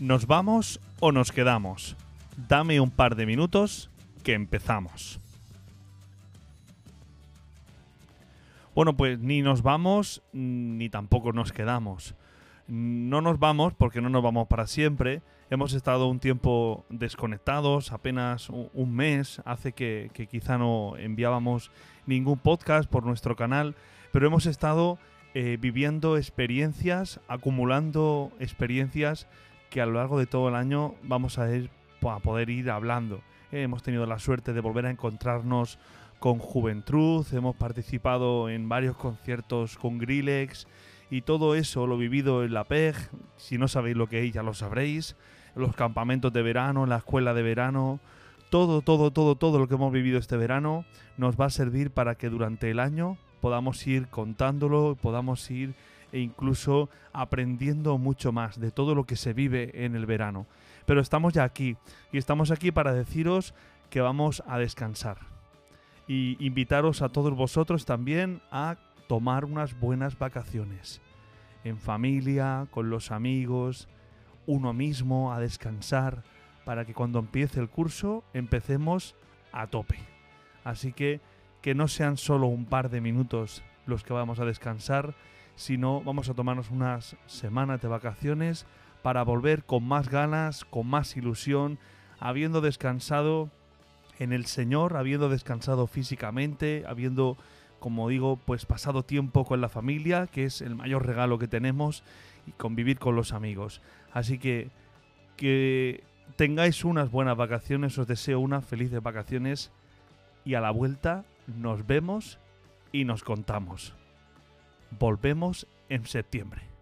¿Nos vamos o nos quedamos? Dame un par de minutos que empezamos. Bueno, pues ni nos vamos ni tampoco nos quedamos. No nos vamos porque no nos vamos para siempre. Hemos estado un tiempo desconectados, apenas un mes, hace que, quizá no enviábamos ningún podcast por nuestro canal, pero hemos estado eh, viviendo experiencias, acumulando experiencias que a lo largo de todo el año vamos a, ir, a poder ir hablando. hemos tenido la suerte de volver a encontrarnos con Juventud, hemos participado en varios conciertos con Grillex y todo eso lo vivido en la PEG, si no sabéis lo que es ya lo sabréis, los campamentos de verano, la escuela de verano, todo, todo, todo, todo lo que hemos vivido este verano nos va a servir para que durante el año podamos ir contándolo, podamos ir e incluso aprendiendo mucho más de todo lo que se vive en el verano. Pero estamos ya aquí y estamos aquí para deciros que vamos a descansar y invitaros a todos vosotros también a tomar unas buenas vacaciones. En familia, con los amigos, uno mismo, a descansar, para que cuando empiece el curso empecemos a tope. Así que que no sean solo un par de minutos los que vamos a descansar, sino vamos a tomarnos unas semanas de vacaciones para volver con más ganas, con más ilusión, habiendo descansado en el Señor, habiendo descansado físicamente, habiendo, como digo, pues pasado tiempo con la familia, que es el mayor regalo que tenemos, y convivir con los amigos. Así que que tengáis unas buenas vacaciones, os deseo unas felices vacaciones y a la vuelta nos vemos y nos contamos. Volvemos en septiembre.